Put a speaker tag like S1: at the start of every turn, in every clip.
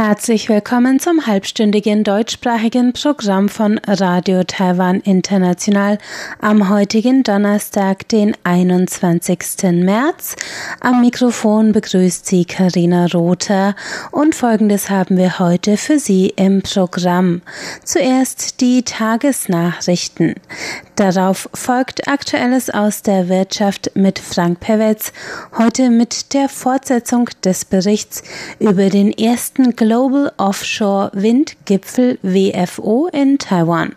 S1: Herzlich willkommen zum halbstündigen deutschsprachigen Programm von Radio Taiwan International am heutigen Donnerstag, den 21. März. Am Mikrofon begrüßt Sie Karina Rother und folgendes haben wir heute für Sie im Programm. Zuerst die Tagesnachrichten. Darauf folgt Aktuelles aus der Wirtschaft mit Frank Pewetz, heute mit der Fortsetzung des Berichts über den ersten Global Offshore Windgipfel WFO in Taiwan.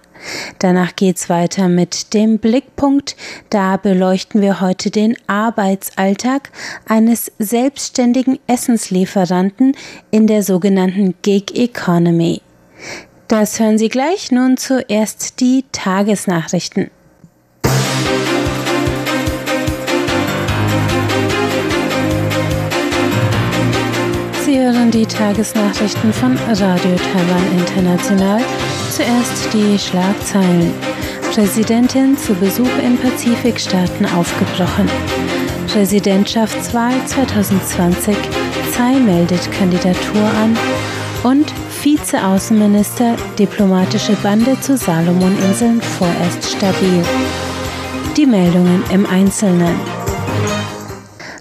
S1: Danach geht's weiter mit dem Blickpunkt. Da beleuchten wir heute den Arbeitsalltag eines selbstständigen Essenslieferanten in der sogenannten Gig Economy. Das hören Sie gleich. Nun zuerst die Tagesnachrichten. Sie hören die Tagesnachrichten von Radio Taiwan International. Zuerst die Schlagzeilen. Präsidentin zu Besuch in Pazifikstaaten aufgebrochen. Präsidentschaftswahl 2020. Tsai meldet Kandidatur an. Und Vizeaußenminister, diplomatische Bande zu Salomoninseln vorerst stabil. Die Meldungen im Einzelnen.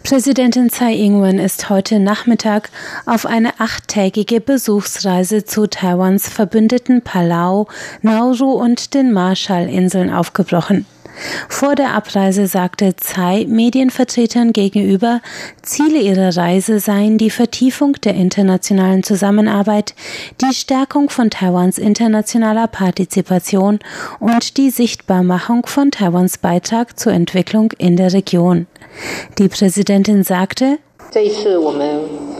S1: Präsidentin Tsai Ing-wen ist heute Nachmittag auf eine achttägige Besuchsreise zu Taiwans Verbündeten Palau, Nauru und den Marshallinseln aufgebrochen. Vor der Abreise sagte Tsai Medienvertretern gegenüber, Ziele ihrer Reise seien die Vertiefung der internationalen Zusammenarbeit, die Stärkung von Taiwans internationaler Partizipation und die Sichtbarmachung von Taiwans Beitrag zur Entwicklung in der Region. Die Präsidentin sagte,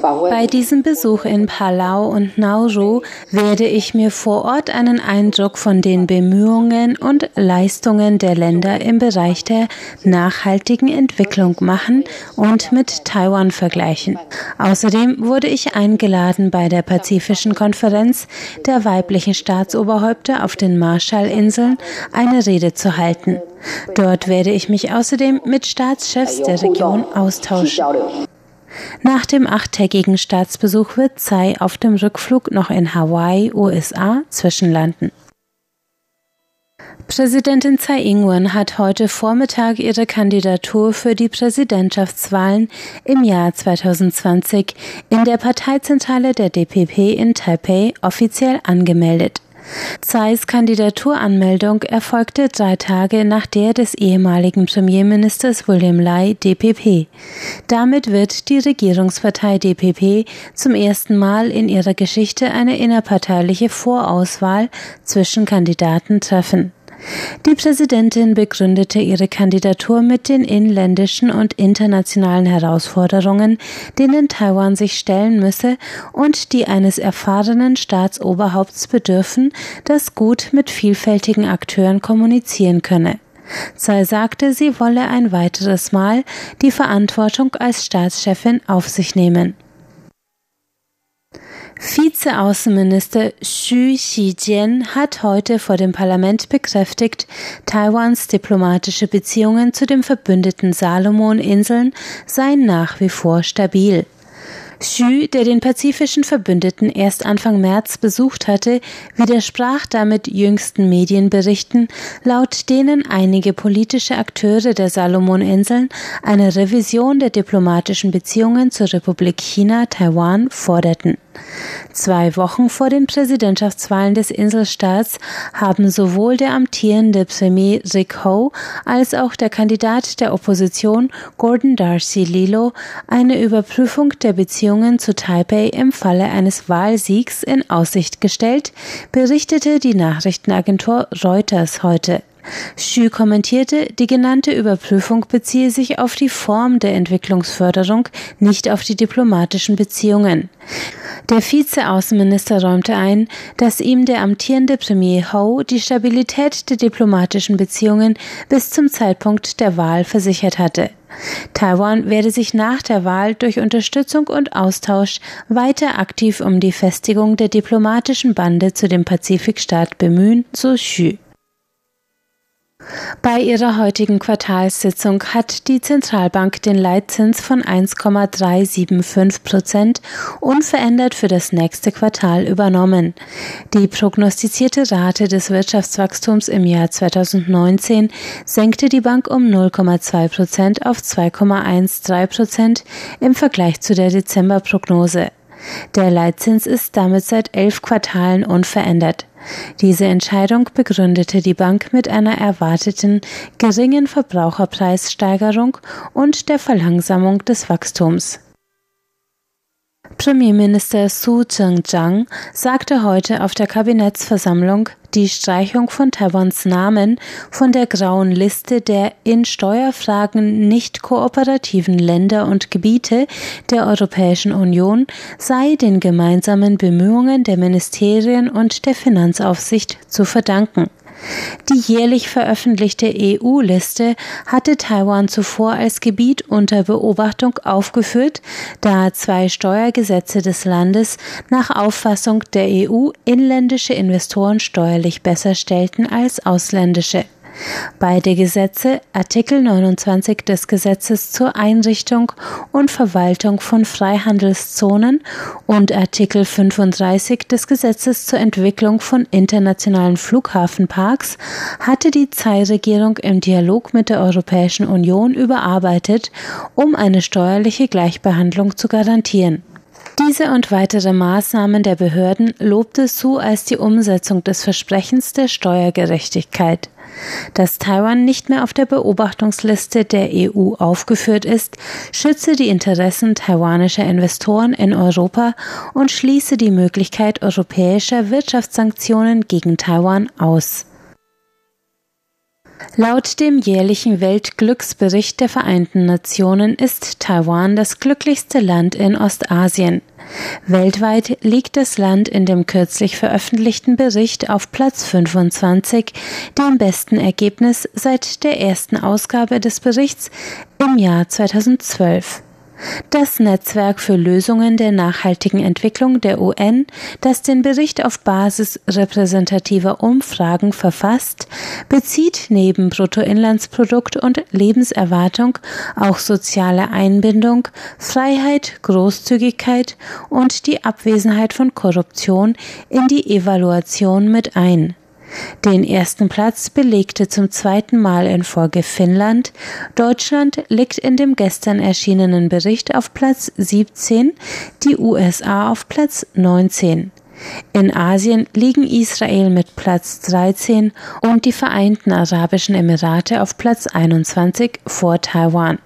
S1: bei diesem Besuch in Palau und Nauru werde ich mir vor Ort einen Eindruck von den Bemühungen und Leistungen der Länder im Bereich der nachhaltigen Entwicklung machen und mit Taiwan vergleichen. Außerdem wurde ich eingeladen, bei der Pazifischen Konferenz der weiblichen Staatsoberhäupter auf den Marshallinseln eine Rede zu halten. Dort werde ich mich außerdem mit Staatschefs der Region austauschen. Nach dem achttägigen Staatsbesuch wird Tsai auf dem Rückflug noch in Hawaii, USA, zwischenlanden. Präsidentin Tsai Ing-wen hat heute Vormittag ihre Kandidatur für die Präsidentschaftswahlen im Jahr 2020 in der Parteizentrale der DPP in Taipei offiziell angemeldet. Tsais Kandidaturanmeldung erfolgte drei Tage nach der des ehemaligen Premierministers William Lai DPP. Damit wird die Regierungspartei DPP zum ersten Mal in ihrer Geschichte eine innerparteiliche Vorauswahl zwischen Kandidaten treffen. Die Präsidentin begründete ihre Kandidatur mit den inländischen und internationalen Herausforderungen, denen Taiwan sich stellen müsse und die eines erfahrenen Staatsoberhaupts bedürfen, das gut mit vielfältigen Akteuren kommunizieren könne. Tsai sagte, sie wolle ein weiteres Mal die Verantwortung als Staatschefin auf sich nehmen. Vizeaußenminister Xu Xijian hat heute vor dem Parlament bekräftigt, Taiwans diplomatische Beziehungen zu den verbündeten Salomoninseln seien nach wie vor stabil. Xu, der den pazifischen Verbündeten erst Anfang März besucht hatte, widersprach damit jüngsten Medienberichten, laut denen einige politische Akteure der Salomoninseln eine Revision der diplomatischen Beziehungen zur Republik China Taiwan forderten. Zwei Wochen vor den Präsidentschaftswahlen des Inselstaats haben sowohl der amtierende Premier Rick Ho als auch der Kandidat der Opposition Gordon Darcy Lilo eine Überprüfung der Beziehungen zu Taipei im Falle eines Wahlsiegs in Aussicht gestellt, berichtete die Nachrichtenagentur Reuters heute. Xu kommentierte, die genannte Überprüfung beziehe sich auf die Form der Entwicklungsförderung, nicht auf die diplomatischen Beziehungen. Der Vizeaußenminister räumte ein, dass ihm der amtierende Premier Ho die Stabilität der diplomatischen Beziehungen bis zum Zeitpunkt der Wahl versichert hatte. Taiwan werde sich nach der Wahl durch Unterstützung und Austausch weiter aktiv um die Festigung der diplomatischen Bande zu dem Pazifikstaat bemühen, so Xu. Bei ihrer heutigen Quartalssitzung hat die Zentralbank den Leitzins von 1,375 Prozent unverändert für das nächste Quartal übernommen. Die prognostizierte Rate des Wirtschaftswachstums im Jahr 2019 senkte die Bank um 0,2 Prozent auf 2,13 Prozent im Vergleich zu der Dezemberprognose. Der Leitzins ist damit seit elf Quartalen unverändert. Diese Entscheidung begründete die Bank mit einer erwarteten geringen Verbraucherpreissteigerung und der Verlangsamung des Wachstums. Premierminister Su Tseng-chang sagte heute auf der Kabinettsversammlung, die Streichung von Taiwans Namen von der grauen Liste der in Steuerfragen nicht kooperativen Länder und Gebiete der Europäischen Union sei den gemeinsamen Bemühungen der Ministerien und der Finanzaufsicht zu verdanken. Die jährlich veröffentlichte EU-Liste hatte Taiwan zuvor als Gebiet unter Beobachtung aufgeführt, da zwei Steuergesetze des Landes nach Auffassung der EU inländische Investoren steuerlich besser stellten als ausländische. Beide Gesetze, Artikel 29 des Gesetzes zur Einrichtung und Verwaltung von Freihandelszonen und Artikel 35 des Gesetzes zur Entwicklung von internationalen Flughafenparks, hatte die Tsai-Regierung im Dialog mit der Europäischen Union überarbeitet, um eine steuerliche Gleichbehandlung zu garantieren. Diese und weitere Maßnahmen der Behörden lobte Su als die Umsetzung des Versprechens der Steuergerechtigkeit. Dass Taiwan nicht mehr auf der Beobachtungsliste der EU aufgeführt ist, schütze die Interessen taiwanischer Investoren in Europa und schließe die Möglichkeit europäischer Wirtschaftssanktionen gegen Taiwan aus. Laut dem jährlichen Weltglücksbericht der Vereinten Nationen ist Taiwan das glücklichste Land in Ostasien. Weltweit liegt das Land in dem kürzlich veröffentlichten Bericht auf Platz 25, dem besten Ergebnis seit der ersten Ausgabe des Berichts im Jahr 2012. Das Netzwerk für Lösungen der nachhaltigen Entwicklung der UN, das den Bericht auf Basis repräsentativer Umfragen verfasst, bezieht neben Bruttoinlandsprodukt und Lebenserwartung auch soziale Einbindung, Freiheit, Großzügigkeit und die Abwesenheit von Korruption in die Evaluation mit ein. Den ersten Platz belegte zum zweiten Mal in Folge Finnland. Deutschland liegt in dem gestern erschienenen Bericht auf Platz 17, die USA auf Platz 19. In Asien liegen Israel mit Platz 13 und die Vereinten Arabischen Emirate auf Platz 21 vor Taiwan.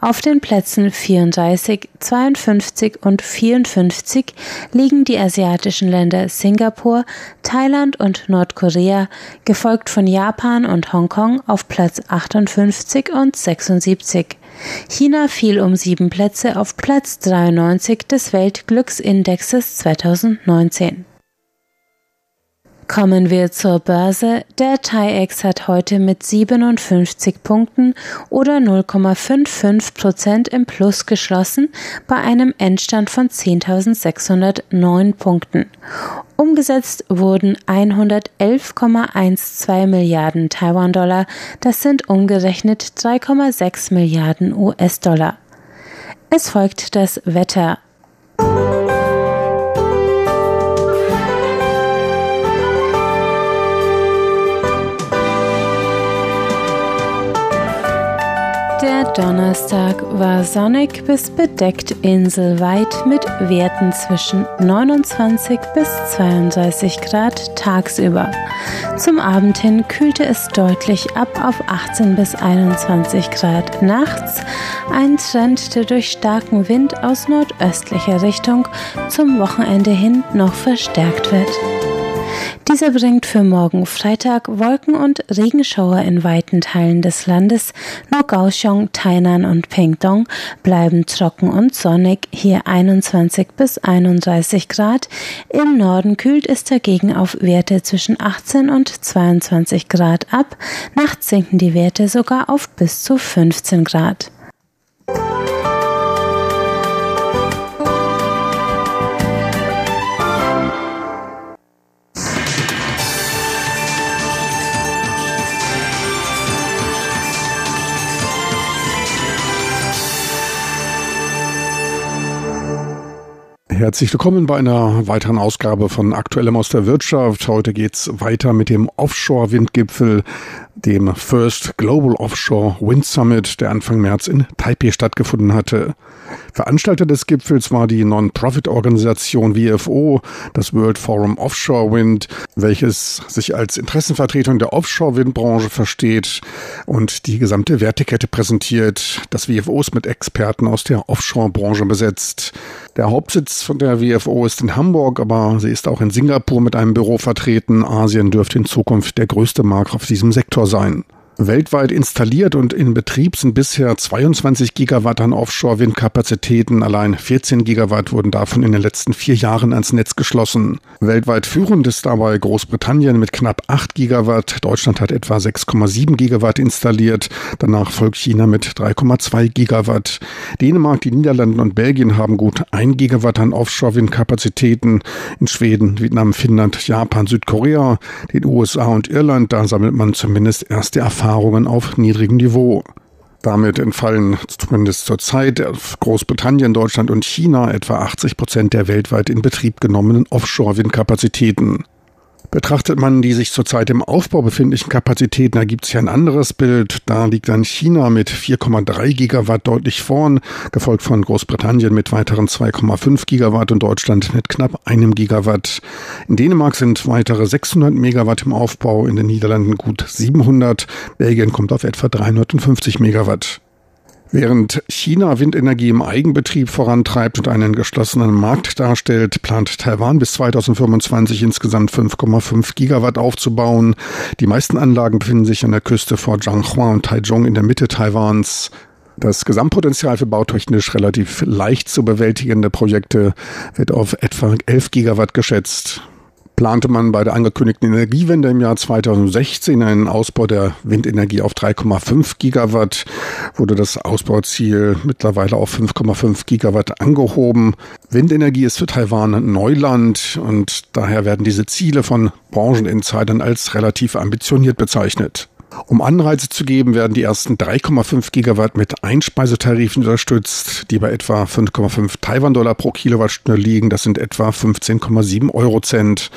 S1: Auf den Plätzen 34, 52 und 54 liegen die asiatischen Länder Singapur, Thailand und Nordkorea, gefolgt von Japan und Hongkong auf Platz 58 und 76. China fiel um sieben Plätze auf Platz 93 des Weltglücksindexes 2019. Kommen wir zur Börse. Der TAIEX hat heute mit 57 Punkten oder 0,55 Prozent im Plus geschlossen bei einem Endstand von 10.609 Punkten. Umgesetzt wurden 111,12 Milliarden Taiwan-Dollar. Das sind umgerechnet 3,6 Milliarden US-Dollar. Es folgt das Wetter. Der Donnerstag war sonnig bis bedeckt inselweit mit Werten zwischen 29 bis 32 Grad tagsüber. Zum Abend hin kühlte es deutlich ab auf 18 bis 21 Grad nachts, ein Trend, der durch starken Wind aus nordöstlicher Richtung zum Wochenende hin noch verstärkt wird. Dieser bringt für morgen Freitag Wolken und Regenschauer in weiten Teilen des Landes. Nur Kaohsiung, Tainan und Pingdong bleiben trocken und sonnig, hier 21 bis 31 Grad. Im Norden kühlt es dagegen auf Werte zwischen 18 und 22 Grad ab. Nachts sinken die Werte sogar auf bis zu 15 Grad.
S2: Herzlich willkommen bei einer weiteren Ausgabe von Aktuellem aus der Wirtschaft. Heute geht's weiter mit dem Offshore-Windgipfel, dem First Global Offshore Wind Summit, der Anfang März in Taipei stattgefunden hatte. Veranstalter des Gipfels war die Non-Profit-Organisation WFO, das World Forum Offshore Wind, welches sich als Interessenvertretung der Offshore-Windbranche versteht und die gesamte Wertekette präsentiert. Das WFO ist mit Experten aus der Offshore-Branche besetzt. Der Hauptsitz von der WFO ist in Hamburg, aber sie ist auch in Singapur mit einem Büro vertreten. Asien dürfte in Zukunft der größte Markt auf diesem Sektor sein. Weltweit installiert und in Betrieb sind bisher 22 Gigawatt an Offshore-Windkapazitäten. Allein 14 Gigawatt wurden davon in den letzten vier Jahren ans Netz geschlossen. Weltweit führend ist dabei Großbritannien mit knapp 8 Gigawatt. Deutschland hat etwa 6,7 Gigawatt installiert. Danach folgt China mit 3,2 Gigawatt. Dänemark, die Niederlande und Belgien haben gut 1 Gigawatt an Offshore-Windkapazitäten. In Schweden, Vietnam, Finnland, Japan, Südkorea, den USA und Irland, da sammelt man zumindest erste Erfahrungen Erfahrungen auf niedrigem Niveau. Damit entfallen zumindest zurzeit Großbritannien, Deutschland und China etwa 80 Prozent der weltweit in Betrieb genommenen Offshore-Windkapazitäten. Betrachtet man die sich zurzeit im Aufbau befindlichen Kapazitäten, ergibt sich ein anderes Bild. Da liegt dann China mit 4,3 Gigawatt deutlich vorn, gefolgt von Großbritannien mit weiteren 2,5 Gigawatt und Deutschland mit knapp einem Gigawatt. In Dänemark sind weitere 600 Megawatt im Aufbau, in den Niederlanden gut 700, Belgien kommt auf etwa 350 Megawatt. Während China Windenergie im Eigenbetrieb vorantreibt und einen geschlossenen Markt darstellt, plant Taiwan bis 2025 insgesamt 5,5 Gigawatt aufzubauen. Die meisten Anlagen befinden sich an der Küste vor Zhanghua und Taichung in der Mitte Taiwans. Das Gesamtpotenzial für bautechnisch relativ leicht zu bewältigende Projekte wird auf etwa 11 Gigawatt geschätzt plante man bei der angekündigten Energiewende im Jahr 2016 einen Ausbau der Windenergie auf 3,5 Gigawatt, wurde das Ausbauziel mittlerweile auf 5,5 Gigawatt angehoben. Windenergie ist für Taiwan Neuland und daher werden diese Ziele von Brancheninsidern als relativ ambitioniert bezeichnet. Um Anreize zu geben, werden die ersten 3,5 Gigawatt mit Einspeisetarifen unterstützt, die bei etwa 5,5 Taiwan-Dollar pro Kilowattstunde liegen. Das sind etwa 15,7 Eurocent.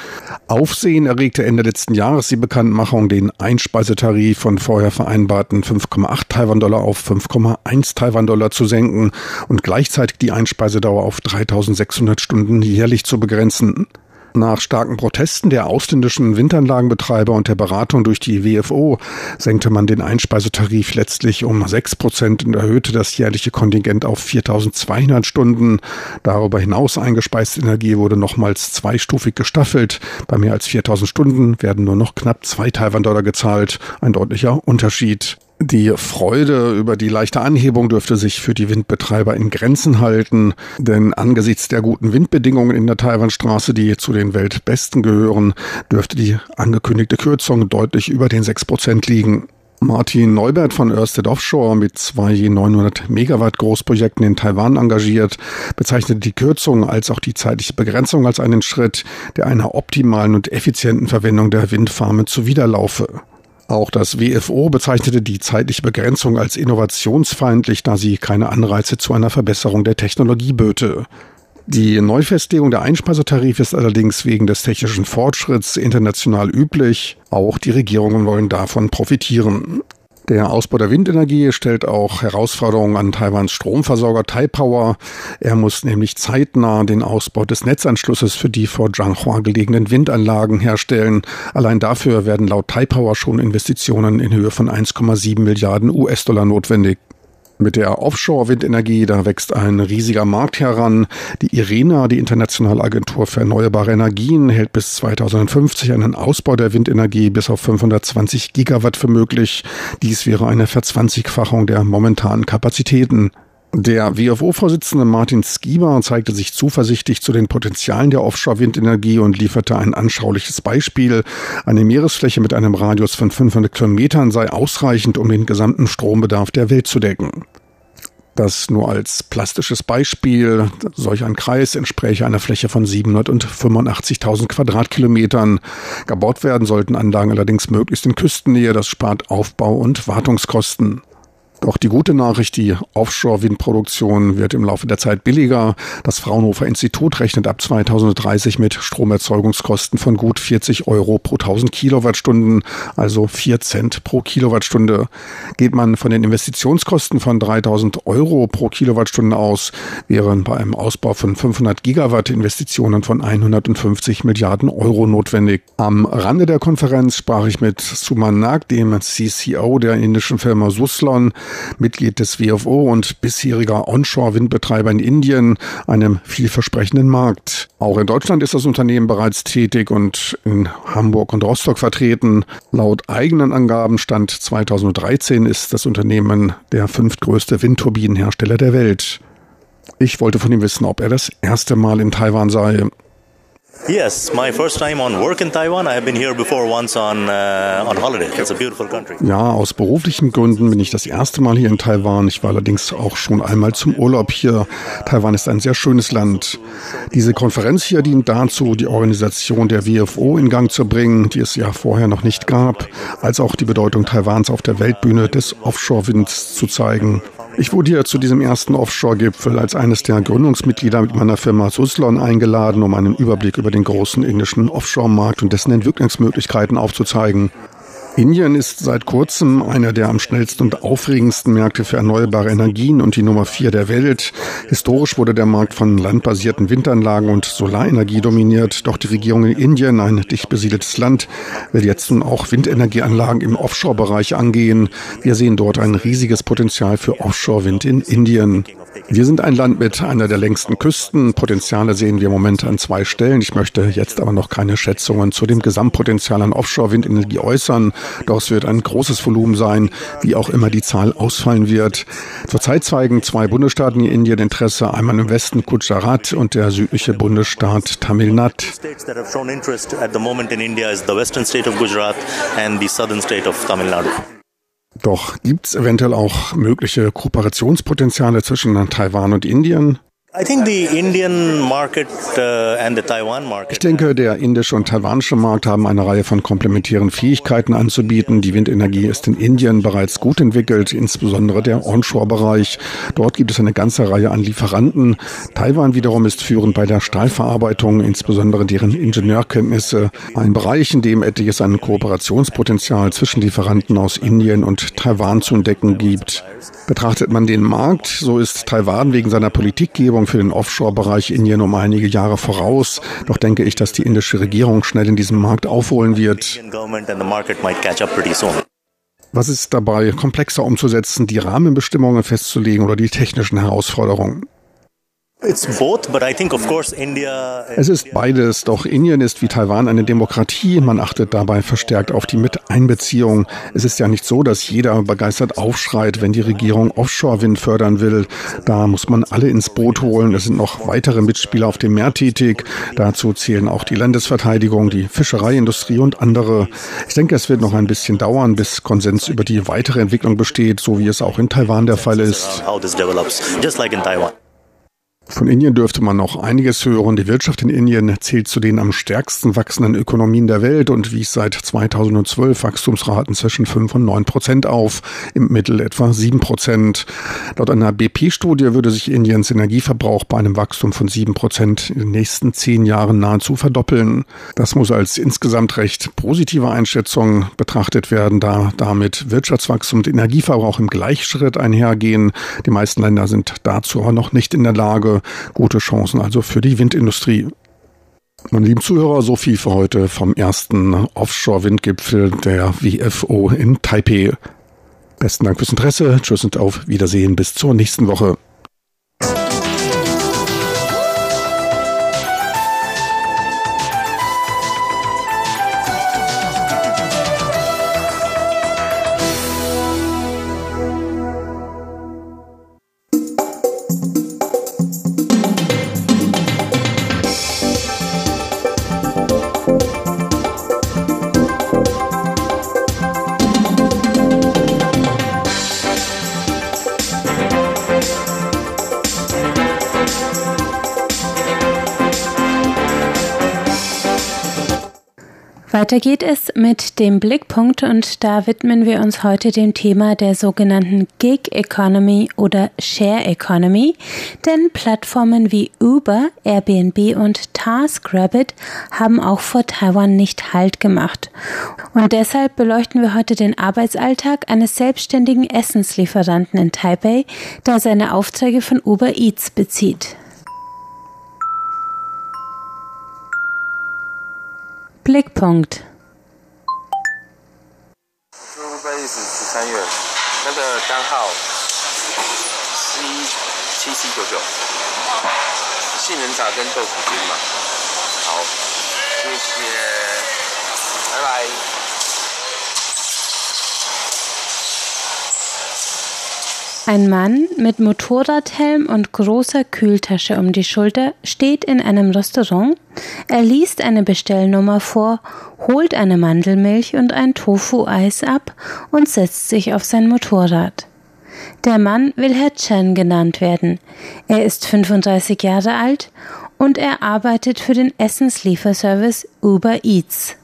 S2: Aufsehen erregte Ende letzten Jahres die Bekanntmachung, den Einspeisetarif von vorher vereinbarten 5,8 Taiwan-Dollar auf 5,1 Taiwan-Dollar zu senken und gleichzeitig die Einspeisedauer auf 3600 Stunden jährlich zu begrenzen. Nach starken Protesten der ausländischen Windanlagenbetreiber und der Beratung durch die WFO senkte man den Einspeisetarif letztlich um 6 Prozent und erhöhte das jährliche Kontingent auf 4200 Stunden. Darüber hinaus eingespeiste Energie wurde nochmals zweistufig gestaffelt. Bei mehr als 4000 Stunden werden nur noch knapp zwei Taiwan-Dollar gezahlt. Ein deutlicher Unterschied. Die Freude über die leichte Anhebung dürfte sich für die Windbetreiber in Grenzen halten, denn angesichts der guten Windbedingungen in der Taiwanstraße, die zu den weltbesten gehören, dürfte die angekündigte Kürzung deutlich über den 6 Prozent liegen. Martin Neubert von Ørsted Offshore mit zwei je 900 Megawatt Großprojekten in Taiwan engagiert, bezeichnete die Kürzung als auch die zeitliche Begrenzung als einen Schritt, der einer optimalen und effizienten Verwendung der Windfarmen zuwiderlaufe. Auch das WFO bezeichnete die zeitliche Begrenzung als innovationsfeindlich, da sie keine Anreize zu einer Verbesserung der Technologie böte. Die Neufestlegung der Einspeisetarife ist allerdings wegen des technischen Fortschritts international üblich. Auch die Regierungen wollen davon profitieren. Der Ausbau der Windenergie stellt auch Herausforderungen an Taiwans Stromversorger Taipower. Er muss nämlich zeitnah den Ausbau des Netzanschlusses für die vor Zhanghua gelegenen Windanlagen herstellen. Allein dafür werden laut Taipower schon Investitionen in Höhe von 1,7 Milliarden US-Dollar notwendig. Mit der Offshore-Windenergie, da wächst ein riesiger Markt heran. Die IRENA, die Internationale Agentur für Erneuerbare Energien, hält bis 2050 einen Ausbau der Windenergie bis auf 520 Gigawatt für möglich. Dies wäre eine Verzwanzigfachung der momentanen Kapazitäten. Der WFO-Vorsitzende Martin Skieber zeigte sich zuversichtlich zu den Potenzialen der Offshore-Windenergie und lieferte ein anschauliches Beispiel. Eine Meeresfläche mit einem Radius von 500 Kilometern sei ausreichend, um den gesamten Strombedarf der Welt zu decken. Das nur als plastisches Beispiel. Solch ein Kreis entspräche einer Fläche von 785.000 Quadratkilometern. Gebaut werden sollten Anlagen allerdings möglichst in Küstennähe. Das spart Aufbau- und Wartungskosten. Doch die gute Nachricht, die Offshore-Windproduktion wird im Laufe der Zeit billiger. Das Fraunhofer Institut rechnet ab 2030 mit Stromerzeugungskosten von gut 40 Euro pro 1000 Kilowattstunden, also 4 Cent pro Kilowattstunde. Geht man von den Investitionskosten von 3000 Euro pro Kilowattstunde aus, wären bei einem Ausbau von 500 Gigawatt Investitionen von 150 Milliarden Euro notwendig. Am Rande der Konferenz sprach ich mit Suman Nag, dem CCO der indischen Firma Suslon, Mitglied des WFO und bisheriger Onshore-Windbetreiber in Indien, einem vielversprechenden Markt. Auch in Deutschland ist das Unternehmen bereits tätig und in Hamburg und Rostock vertreten. Laut eigenen Angaben Stand 2013 ist das Unternehmen der fünftgrößte Windturbinenhersteller der Welt. Ich wollte von ihm wissen, ob er das erste Mal in Taiwan sei.
S3: Yes, my first time on work in Taiwan. I have been here before once on uh, on holiday. It's a beautiful country.
S2: Ja, aus beruflichen Gründen bin ich das erste Mal hier in Taiwan. Ich war allerdings auch schon einmal zum Urlaub hier. Taiwan ist ein sehr schönes Land. Diese Konferenz hier dient dazu, die Organisation der WFO in Gang zu bringen, die es ja vorher noch nicht gab, als auch die Bedeutung Taiwans auf der Weltbühne des Offshore-Winds zu zeigen. Ich wurde hier zu diesem ersten Offshore-Gipfel als eines der Gründungsmitglieder mit meiner Firma Suslon eingeladen, um einen Überblick über den großen indischen Offshore-Markt und dessen Entwicklungsmöglichkeiten aufzuzeigen. Indien ist seit kurzem einer der am schnellsten und aufregendsten Märkte für erneuerbare Energien und die Nummer vier der Welt. Historisch wurde der Markt von landbasierten Windanlagen und Solarenergie dominiert, doch die Regierung in Indien, ein dicht besiedeltes Land, will jetzt nun auch Windenergieanlagen im Offshore-Bereich angehen. Wir sehen dort ein riesiges Potenzial für Offshore-Wind in Indien. Wir sind ein Land mit einer der längsten Küsten. Potenziale sehen wir im Moment an zwei Stellen. Ich möchte jetzt aber noch keine Schätzungen zu dem Gesamtpotenzial an Offshore-Windenergie äußern. Doch es wird ein großes Volumen sein, wie auch immer die Zahl ausfallen wird. Zurzeit zeigen zwei Bundesstaaten in Indien Interesse, einmal im Westen Gujarat und der südliche Bundesstaat Tamil Nadu. Doch gibt es eventuell auch mögliche Kooperationspotenziale zwischen Taiwan und Indien?
S3: Uh,
S2: ich denke, der indische und taiwanische Markt haben eine Reihe von komplementären Fähigkeiten anzubieten. Die Windenergie ist in Indien bereits gut entwickelt, insbesondere der Onshore-Bereich. Dort gibt es eine ganze Reihe an Lieferanten. Taiwan wiederum ist führend bei der Stahlverarbeitung, insbesondere deren Ingenieurkenntnisse. Ein Bereich, in dem etliches an Kooperationspotenzial zwischen Lieferanten aus Indien und Taiwan zu entdecken gibt. Betrachtet man den Markt, so ist Taiwan wegen seiner Politikgebung Regulierung für den Offshore-Bereich Indien um einige Jahre voraus. Doch denke ich, dass die indische Regierung schnell in diesem Markt aufholen wird. Was ist dabei komplexer umzusetzen, die Rahmenbestimmungen festzulegen oder die technischen Herausforderungen?
S3: Es
S2: ist beides, doch Indien ist wie Taiwan eine Demokratie. Man achtet dabei verstärkt auf die Miteinbeziehung. Es ist ja nicht so, dass jeder begeistert aufschreit, wenn die Regierung Offshore-Wind fördern will. Da muss man alle ins Boot holen. Es sind noch weitere Mitspieler auf dem Meer tätig. Dazu zählen auch die Landesverteidigung, die Fischereiindustrie und andere. Ich denke, es wird noch ein bisschen dauern, bis Konsens über die weitere Entwicklung besteht, so wie es auch in Taiwan der Fall ist. Von Indien dürfte man noch einiges hören. Die Wirtschaft in Indien zählt zu den am stärksten wachsenden Ökonomien der Welt und wies seit 2012 Wachstumsraten zwischen 5 und 9 Prozent auf, im Mittel etwa 7 Prozent. Laut einer BP-Studie würde sich Indiens Energieverbrauch bei einem Wachstum von 7 Prozent in den nächsten zehn Jahren nahezu verdoppeln. Das muss als insgesamt recht positive Einschätzung betrachtet werden, da damit Wirtschaftswachstum und Energieverbrauch im Gleichschritt einhergehen. Die meisten Länder sind dazu aber noch nicht in der Lage gute Chancen also für die Windindustrie. Meine lieben Zuhörer, so viel für heute vom ersten Offshore-Windgipfel der WFO in Taipei. Besten Dank fürs Interesse. Tschüss und auf Wiedersehen. Bis zur nächsten Woche.
S1: Weiter geht es mit dem Blickpunkt und da widmen wir uns heute dem Thema der sogenannten Gig Economy oder Share Economy, denn Plattformen wie Uber, Airbnb und TaskRabbit haben auch vor Taiwan nicht Halt gemacht. Und deshalb beleuchten wir heute den Arbeitsalltag eines selbstständigen Essenslieferanten in Taipei, der seine Aufträge von Uber Eats bezieht. Blickpunkt.
S4: 五百一十十三元，那个单号，C 七七九九，杏仁茶跟豆腐精嘛。好，谢谢，拜拜。
S1: Ein Mann mit Motorradhelm und großer Kühltasche um die Schulter steht in einem Restaurant. Er liest eine Bestellnummer vor, holt eine Mandelmilch und ein Tofu-Eis ab und setzt sich auf sein Motorrad. Der Mann will Herr Chen genannt werden. Er ist 35 Jahre alt und er arbeitet für den Essenslieferservice Uber Eats.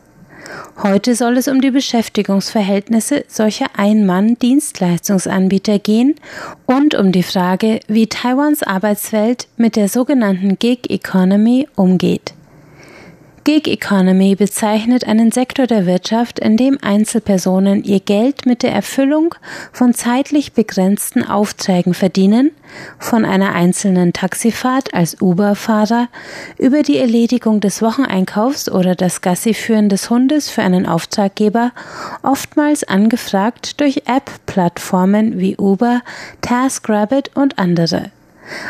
S1: Heute soll es um die Beschäftigungsverhältnisse solcher Ein-Mann-Dienstleistungsanbieter gehen und um die Frage, wie Taiwans Arbeitswelt mit der sogenannten Gig Economy umgeht. Gig Economy bezeichnet einen Sektor der Wirtschaft, in dem Einzelpersonen ihr Geld mit der Erfüllung von zeitlich begrenzten Aufträgen verdienen, von einer einzelnen Taxifahrt als Uber-Fahrer über die Erledigung des Wocheneinkaufs oder das Gassiführen des Hundes für einen Auftraggeber, oftmals angefragt durch App-Plattformen wie Uber, TaskRabbit und andere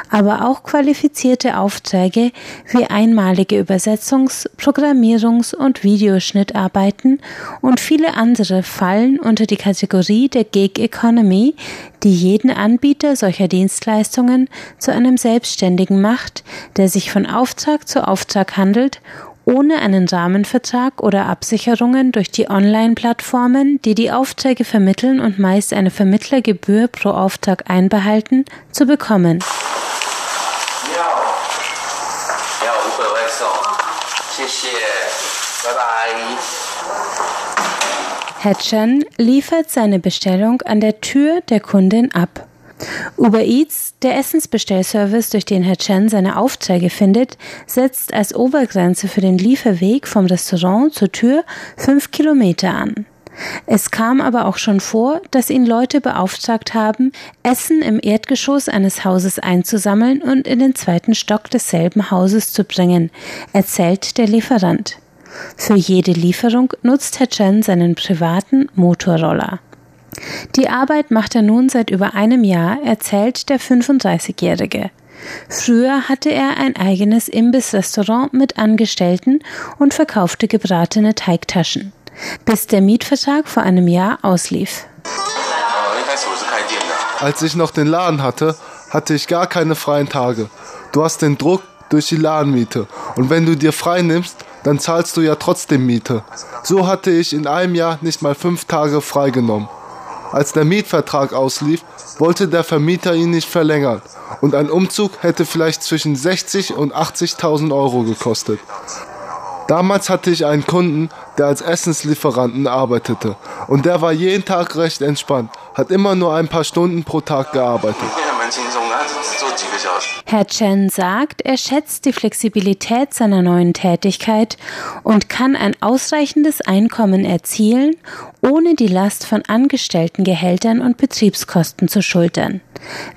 S1: aber auch qualifizierte Aufträge wie einmalige Übersetzungs-, Programmierungs- und Videoschnittarbeiten und viele andere fallen unter die Kategorie der Gig Economy, die jeden Anbieter solcher Dienstleistungen zu einem Selbstständigen macht, der sich von Auftrag zu Auftrag handelt ohne einen Rahmenvertrag oder Absicherungen durch die Online-Plattformen, die die Aufträge vermitteln und meist eine Vermittlergebühr pro Auftrag einbehalten, zu bekommen. Herr Chen liefert seine Bestellung an der Tür der Kundin ab. Uber Eats, der Essensbestellservice, durch den Herr Chen seine Aufträge findet, setzt als Obergrenze für den Lieferweg vom Restaurant zur Tür fünf Kilometer an. Es kam aber auch schon vor, dass ihn Leute beauftragt haben, Essen im Erdgeschoss eines Hauses einzusammeln und in den zweiten Stock desselben Hauses zu bringen, erzählt der Lieferant. Für jede Lieferung nutzt Herr Chen seinen privaten Motorroller. Die Arbeit macht er nun seit über einem Jahr, erzählt der 35-Jährige. Früher hatte er ein eigenes Imbissrestaurant mit Angestellten und verkaufte gebratene Teigtaschen, bis der Mietvertrag vor einem Jahr auslief.
S5: Als ich noch den Laden hatte, hatte ich gar keine freien Tage. Du hast den Druck durch die Ladenmiete und wenn du dir frei nimmst, dann zahlst du ja trotzdem Miete. So hatte ich in einem Jahr nicht mal fünf Tage freigenommen. Als der Mietvertrag auslief, wollte der Vermieter ihn nicht verlängern und ein Umzug hätte vielleicht zwischen 60 und 80.000 Euro gekostet. Damals hatte ich einen Kunden, der als Essenslieferanten arbeitete und der war jeden Tag recht entspannt, hat immer nur ein paar Stunden pro Tag gearbeitet.
S1: Herr Chen sagt, er schätzt die Flexibilität seiner neuen Tätigkeit und kann ein ausreichendes Einkommen erzielen, ohne die Last von Angestelltengehältern und Betriebskosten zu schultern.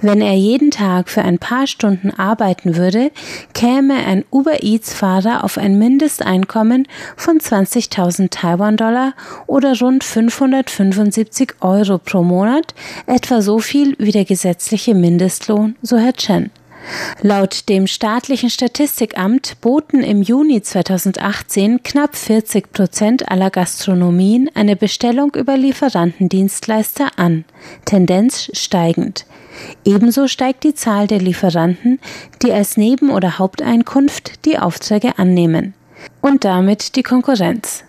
S1: Wenn er jeden Tag für ein paar Stunden arbeiten würde, käme ein Uber Eats Fahrer auf ein Mindesteinkommen von 20.000 Taiwan-Dollar oder rund 575 Euro pro Monat, etwa so viel wie der gesetzliche Mindestlohn, so Herr Chen. Laut dem staatlichen Statistikamt boten im Juni 2018 knapp 40 Prozent aller Gastronomien eine Bestellung über Lieferantendienstleister an, Tendenz steigend. Ebenso steigt die Zahl der Lieferanten, die als Neben- oder Haupteinkunft die Aufträge annehmen. Und damit die Konkurrenz.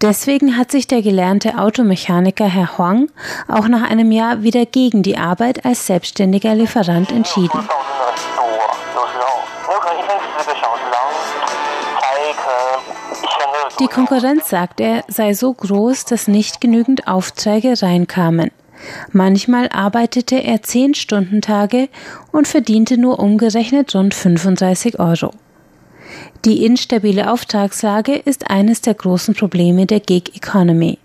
S1: Deswegen hat sich der gelernte Automechaniker Herr Huang auch nach einem Jahr wieder gegen die Arbeit als selbstständiger Lieferant entschieden. Die Konkurrenz, sagt er, sei so groß, dass nicht genügend Aufträge reinkamen. Manchmal arbeitete er zehn Stunden Tage und verdiente nur umgerechnet rund 35 Euro. Die instabile Auftragslage ist eines der großen Probleme der Gig Economy.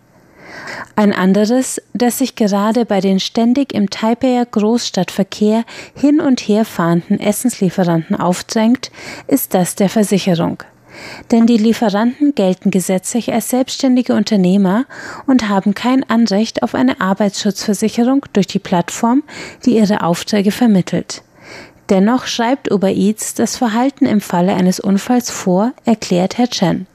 S1: Ein anderes, das sich gerade bei den ständig im Taipeier Großstadtverkehr hin und her fahrenden Essenslieferanten aufdrängt, ist das der Versicherung. Denn die Lieferanten gelten gesetzlich als selbstständige Unternehmer und haben kein Anrecht auf eine Arbeitsschutzversicherung durch die Plattform, die ihre Aufträge vermittelt. Dennoch schreibt Uber Eats das Verhalten im Falle eines Unfalls vor, erklärt Herr Chen.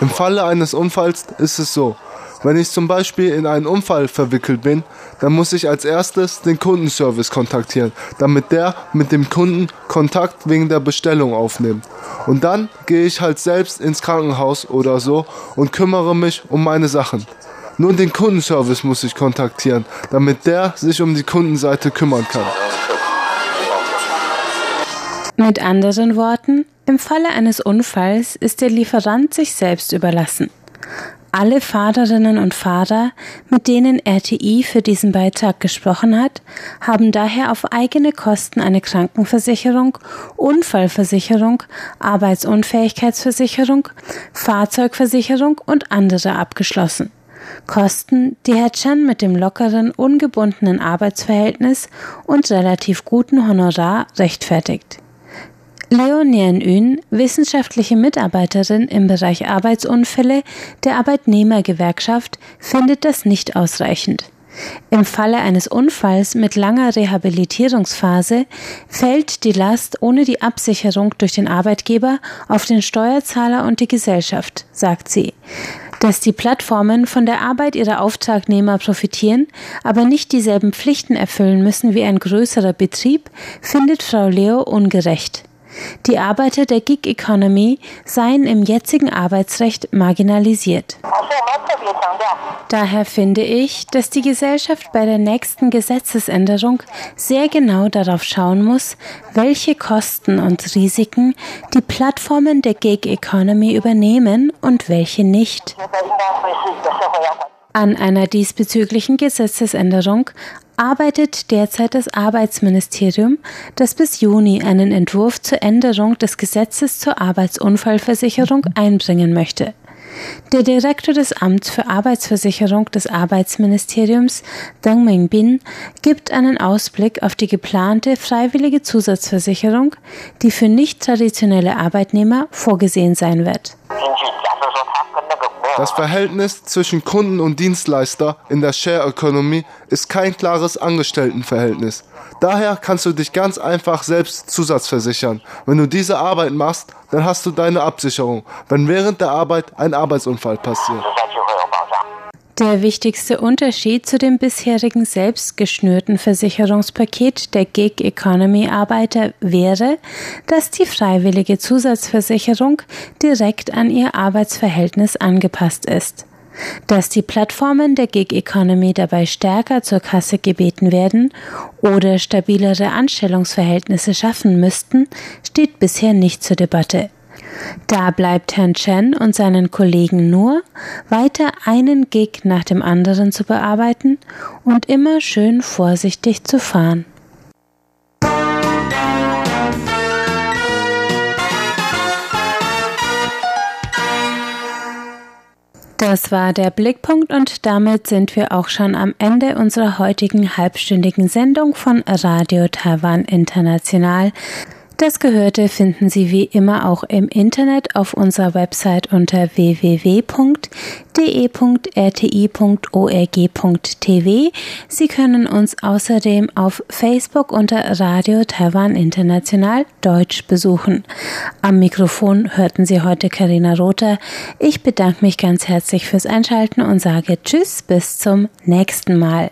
S5: Im Falle eines Unfalls ist es so, wenn ich zum Beispiel in einen Unfall verwickelt bin, dann muss ich als erstes den Kundenservice kontaktieren, damit der mit dem Kunden Kontakt wegen der Bestellung aufnimmt. Und dann gehe ich halt selbst ins Krankenhaus oder so und kümmere mich um meine Sachen. Nur den Kundenservice muss ich kontaktieren, damit der sich um die Kundenseite kümmern kann.
S1: Mit anderen Worten, im Falle eines Unfalls ist der Lieferant sich selbst überlassen. Alle Fahrerinnen und Fahrer, mit denen RTI für diesen Beitrag gesprochen hat, haben daher auf eigene Kosten eine Krankenversicherung, Unfallversicherung, Arbeitsunfähigkeitsversicherung, Fahrzeugversicherung und andere abgeschlossen. Kosten, die Herr Chan mit dem lockeren, ungebundenen Arbeitsverhältnis und relativ guten Honorar rechtfertigt. Leo Nien wissenschaftliche Mitarbeiterin im Bereich Arbeitsunfälle der Arbeitnehmergewerkschaft, findet das nicht ausreichend. Im Falle eines Unfalls mit langer Rehabilitierungsphase fällt die Last ohne die Absicherung durch den Arbeitgeber auf den Steuerzahler und die Gesellschaft, sagt sie. Dass die Plattformen von der Arbeit ihrer Auftragnehmer profitieren, aber nicht dieselben Pflichten erfüllen müssen wie ein größerer Betrieb, findet Frau Leo ungerecht. Die Arbeiter der Gig Economy seien im jetzigen Arbeitsrecht marginalisiert. Daher finde ich, dass die Gesellschaft bei der nächsten Gesetzesänderung sehr genau darauf schauen muss, welche Kosten und Risiken die Plattformen der Gig Economy übernehmen und welche nicht. An einer diesbezüglichen Gesetzesänderung arbeitet derzeit das Arbeitsministerium, das bis Juni einen Entwurf zur Änderung des Gesetzes zur Arbeitsunfallversicherung einbringen möchte. Der Direktor des Amts für Arbeitsversicherung des Arbeitsministeriums, Deng Mingbin, gibt einen Ausblick auf die geplante freiwillige Zusatzversicherung, die für nicht traditionelle Arbeitnehmer vorgesehen sein wird.
S5: Das Verhältnis zwischen Kunden und Dienstleister in der Share Economy ist kein klares Angestelltenverhältnis. Daher kannst du dich ganz einfach selbst zusatzversichern. Wenn du diese Arbeit machst, dann hast du deine Absicherung, wenn während der Arbeit ein Arbeitsunfall passiert.
S1: Der wichtigste Unterschied zu dem bisherigen selbstgeschnürten Versicherungspaket der Gig Economy Arbeiter wäre, dass die freiwillige Zusatzversicherung direkt an ihr Arbeitsverhältnis angepasst ist. Dass die Plattformen der Gig Economy dabei stärker zur Kasse gebeten werden oder stabilere Anstellungsverhältnisse schaffen müssten, steht bisher nicht zur Debatte. Da bleibt Herrn Chen und seinen Kollegen nur, weiter einen Gig nach dem anderen zu bearbeiten und immer schön vorsichtig zu fahren. Das war der Blickpunkt und damit sind wir auch schon am Ende unserer heutigen halbstündigen Sendung von Radio Taiwan International. Das Gehörte finden Sie wie immer auch im Internet auf unserer Website unter www.de.rti.org.tv. Sie können uns außerdem auf Facebook unter Radio Taiwan International Deutsch besuchen. Am Mikrofon hörten Sie heute Karina Rother. Ich bedanke mich ganz herzlich fürs Einschalten und sage Tschüss bis zum nächsten Mal.